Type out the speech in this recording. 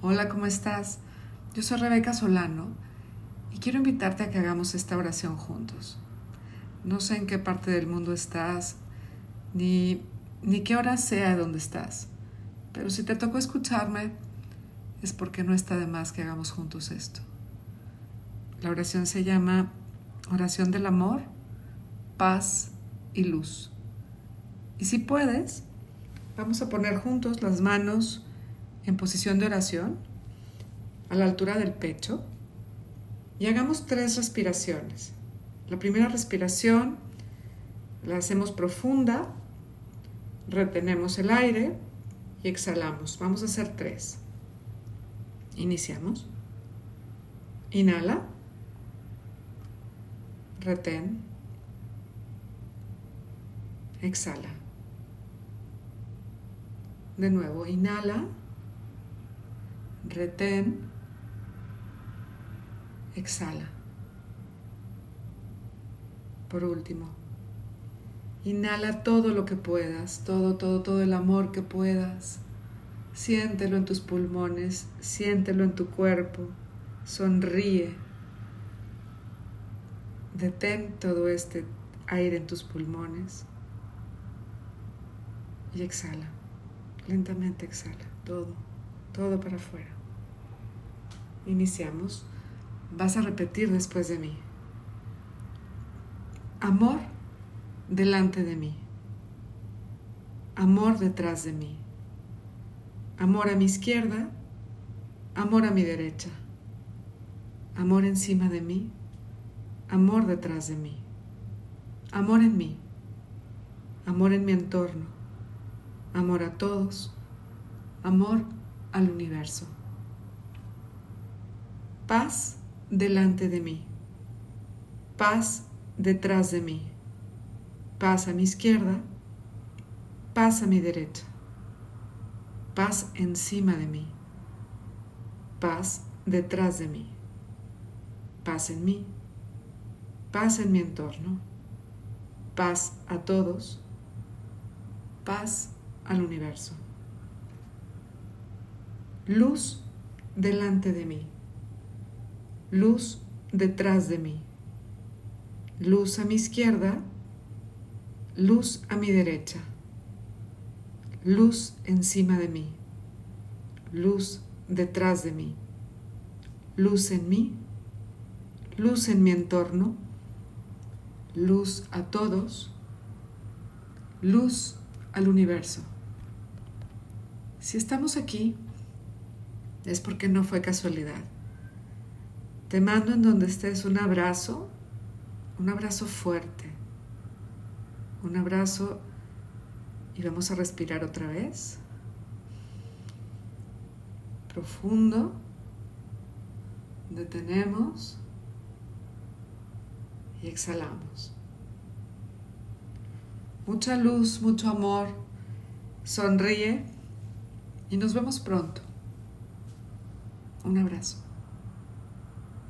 Hola, ¿cómo estás? Yo soy Rebeca Solano y quiero invitarte a que hagamos esta oración juntos. No sé en qué parte del mundo estás, ni, ni qué hora sea de donde estás, pero si te tocó escucharme, es porque no está de más que hagamos juntos esto. La oración se llama oración del amor, paz y luz. Y si puedes, vamos a poner juntos las manos en posición de oración a la altura del pecho y hagamos tres respiraciones. La primera respiración la hacemos profunda, retenemos el aire y exhalamos. Vamos a hacer tres. Iniciamos. Inhala. Retén. Exhala. De nuevo, inhala retén, exhala. Por último, inhala todo lo que puedas, todo, todo, todo el amor que puedas. Siéntelo en tus pulmones, siéntelo en tu cuerpo, sonríe. Detén todo este aire en tus pulmones y exhala. Lentamente exhala todo, todo para afuera. Iniciamos. Vas a repetir después de mí. Amor delante de mí. Amor detrás de mí. Amor a mi izquierda. Amor a mi derecha. Amor encima de mí. Amor detrás de mí. Amor en mí. Amor en mi entorno. Amor a todos. Amor al universo. Paz delante de mí, paz detrás de mí, paz a mi izquierda, paz a mi derecha, paz encima de mí, paz detrás de mí, paz en mí, paz en mi entorno, paz a todos, paz al universo. Luz delante de mí luz detrás de mí, luz a mi izquierda, luz a mi derecha, luz encima de mí, luz detrás de mí, luz en mí, luz en mi entorno, luz a todos, luz al universo. Si estamos aquí, es porque no fue casualidad. Te mando en donde estés un abrazo, un abrazo fuerte, un abrazo y vamos a respirar otra vez. Profundo. Detenemos y exhalamos. Mucha luz, mucho amor. Sonríe y nos vemos pronto. Un abrazo.